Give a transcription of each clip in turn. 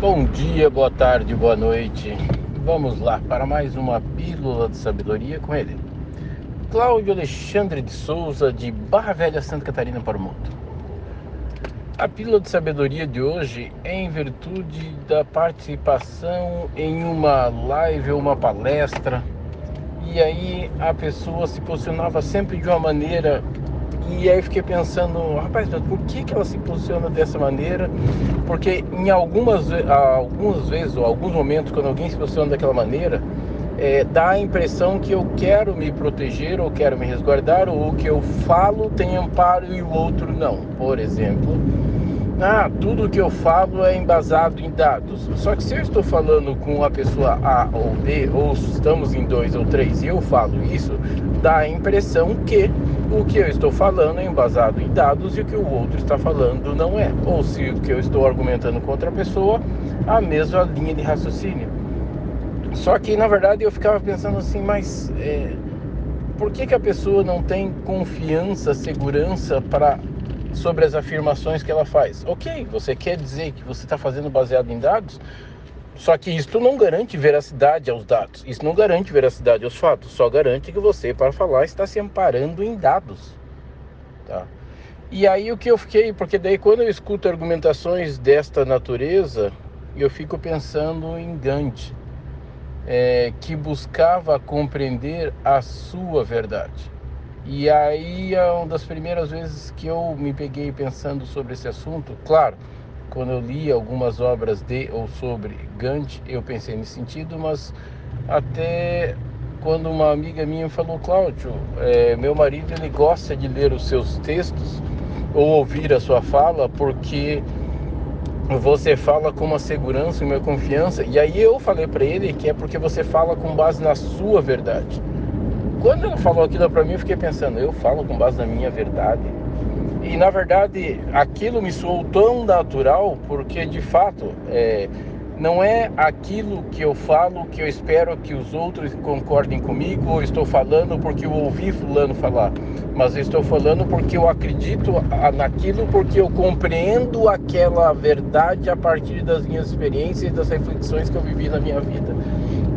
Bom dia, boa tarde, boa noite. Vamos lá para mais uma pílula de sabedoria com ele. Cláudio Alexandre de Souza, de Barra Velha, Santa Catarina para o mundo. A pílula de sabedoria de hoje é em virtude da participação em uma live ou uma palestra. E aí a pessoa se posicionava sempre de uma maneira e aí fiquei pensando, rapaz, por que, que ela se posiciona dessa maneira? Porque em algumas, algumas vezes, ou alguns momentos, quando alguém se posiciona daquela maneira, é, dá a impressão que eu quero me proteger ou quero me resguardar, ou o que eu falo tem amparo e o outro não. Por exemplo, ah, tudo que eu falo é embasado em dados. Só que se eu estou falando com a pessoa A ou B, ou estamos em dois ou três, e eu falo isso, dá a impressão que o que eu estou falando é embasado em dados e o que o outro está falando não é. Ou se o que eu estou argumentando com outra pessoa, a mesma linha de raciocínio. Só que na verdade eu ficava pensando assim, mas é, por que, que a pessoa não tem confiança, segurança para sobre as afirmações que ela faz. Ok, você quer dizer que você está fazendo baseado em dados, só que isso não garante veracidade aos dados, isso não garante veracidade aos fatos, só garante que você, para falar, está se amparando em dados. Tá? E aí o que eu fiquei, porque daí quando eu escuto argumentações desta natureza, eu fico pensando em Gandhi, é, que buscava compreender a sua verdade. E aí é uma das primeiras vezes que eu me peguei pensando sobre esse assunto. Claro, quando eu li algumas obras de ou sobre Gandhi, eu pensei nesse sentido, mas até quando uma amiga minha falou, Cláudio, é, meu marido ele gosta de ler os seus textos ou ouvir a sua fala porque você fala com uma segurança e uma confiança. E aí eu falei para ele que é porque você fala com base na sua verdade. Quando ela falou aquilo para mim, eu fiquei pensando, eu falo com base na minha verdade. E na verdade, aquilo me soou tão natural, porque de fato, é, não é aquilo que eu falo que eu espero que os outros concordem comigo, ou estou falando porque eu ouvi Fulano falar, mas estou falando porque eu acredito naquilo, porque eu compreendo aquela verdade a partir das minhas experiências e das reflexões que eu vivi na minha vida.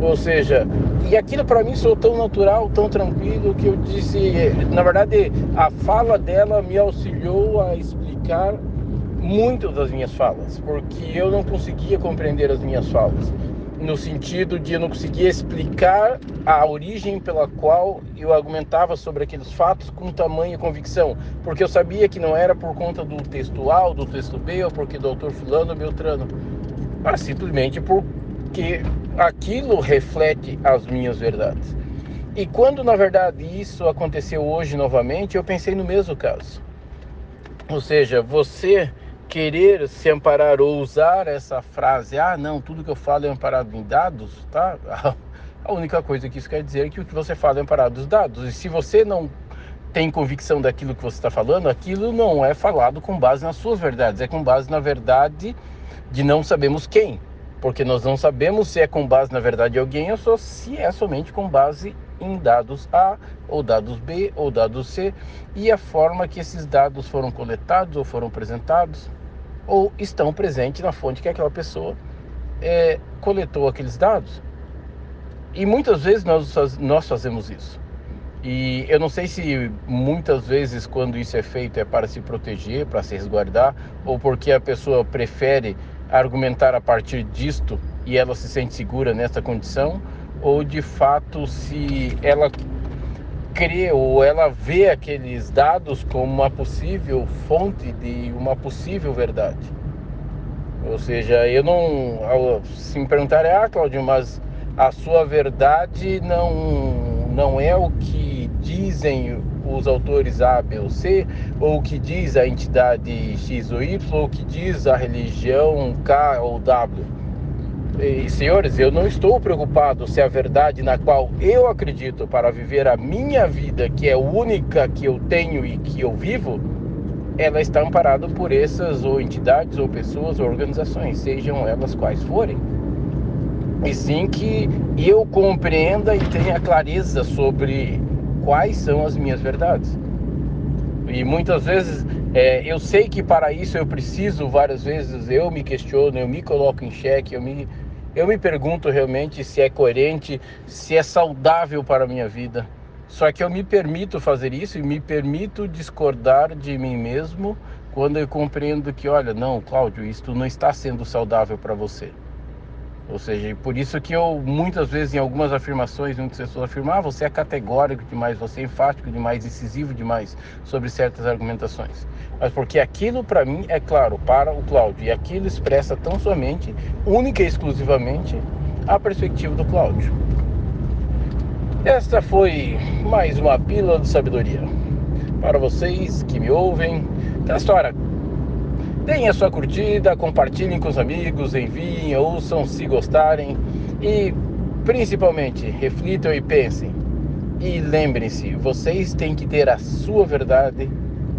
Ou seja, e aquilo para mim sou tão natural, tão tranquilo, que eu disse, na verdade, a fala dela me auxiliou a explicar muito das minhas falas, porque eu não conseguia compreender as minhas falas, no sentido de eu não conseguia explicar a origem pela qual eu argumentava sobre aqueles fatos com tamanha convicção, porque eu sabia que não era por conta do texto A ou do texto B, ou porque do autor fulano ou beltrano, mas simplesmente porque aquilo reflete as minhas verdades. E quando na verdade isso aconteceu hoje novamente, eu pensei no mesmo caso. Ou seja, você querer se amparar ou usar essa frase, ah, não, tudo que eu falo é amparado em dados, tá? A única coisa que isso quer dizer é que o que você fala é amparado nos dados. E se você não tem convicção daquilo que você está falando, aquilo não é falado com base nas suas verdades, é com base na verdade de não sabemos quem porque nós não sabemos se é com base na verdade de alguém ou só se é somente com base em dados A ou dados B ou dados C e a forma que esses dados foram coletados ou foram apresentados ou estão presentes na fonte que aquela pessoa é, coletou aqueles dados. E muitas vezes nós, nós fazemos isso. E eu não sei se muitas vezes, quando isso é feito, é para se proteger, para se resguardar, ou porque a pessoa prefere argumentar a partir disto e ela se sente segura nessa condição, ou de fato se ela crê ou ela vê aqueles dados como uma possível fonte de uma possível verdade. Ou seja, eu não. Se me perguntarem, ah, Claudio, mas a sua verdade não, não é o que dizem os autores A, B ou C, ou o que diz a entidade X ou Y, ou o que diz a religião K ou W. E, senhores, eu não estou preocupado se a verdade na qual eu acredito para viver a minha vida, que é única que eu tenho e que eu vivo, ela está amparada por essas ou entidades ou pessoas ou organizações, sejam elas quais forem. E sim que eu compreenda e tenha clareza sobre quais são as minhas verdades. E muitas vezes É, eu sei que para isso eu preciso várias vezes, eu me questiono, eu me coloco em xeque, eu me, eu me pergunto realmente se é coerente, se é saudável para a minha vida. Só que eu me permito fazer isso e me permito discordar de mim mesmo quando eu compreendo que, olha, não, Cláudio, isto não está sendo saudável para você. Ou seja, por isso que eu muitas vezes em algumas afirmações, muitas pessoas afirmam, ah, você é categórico demais, você é enfático demais, incisivo demais sobre certas argumentações. Mas porque aquilo para mim é claro para o Cláudio e aquilo expressa tão somente, única e exclusivamente, a perspectiva do Cláudio. Esta foi mais uma pílula de sabedoria. Para vocês que me ouvem, a história, Deem a sua curtida, compartilhem com os amigos, enviem, ouçam se gostarem e principalmente reflitam e pensem. E lembrem-se, vocês têm que ter a sua verdade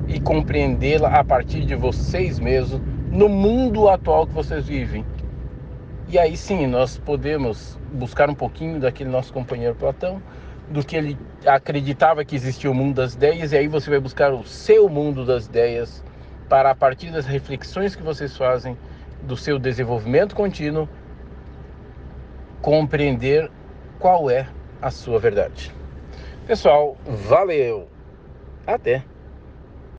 e compreendê-la a partir de vocês mesmos no mundo atual que vocês vivem. E aí sim, nós podemos buscar um pouquinho daquele nosso companheiro Platão, do que ele acreditava que existia o mundo das ideias, e aí você vai buscar o seu mundo das ideias para a partir das reflexões que vocês fazem do seu desenvolvimento contínuo, compreender qual é a sua verdade. Pessoal, valeu! Até!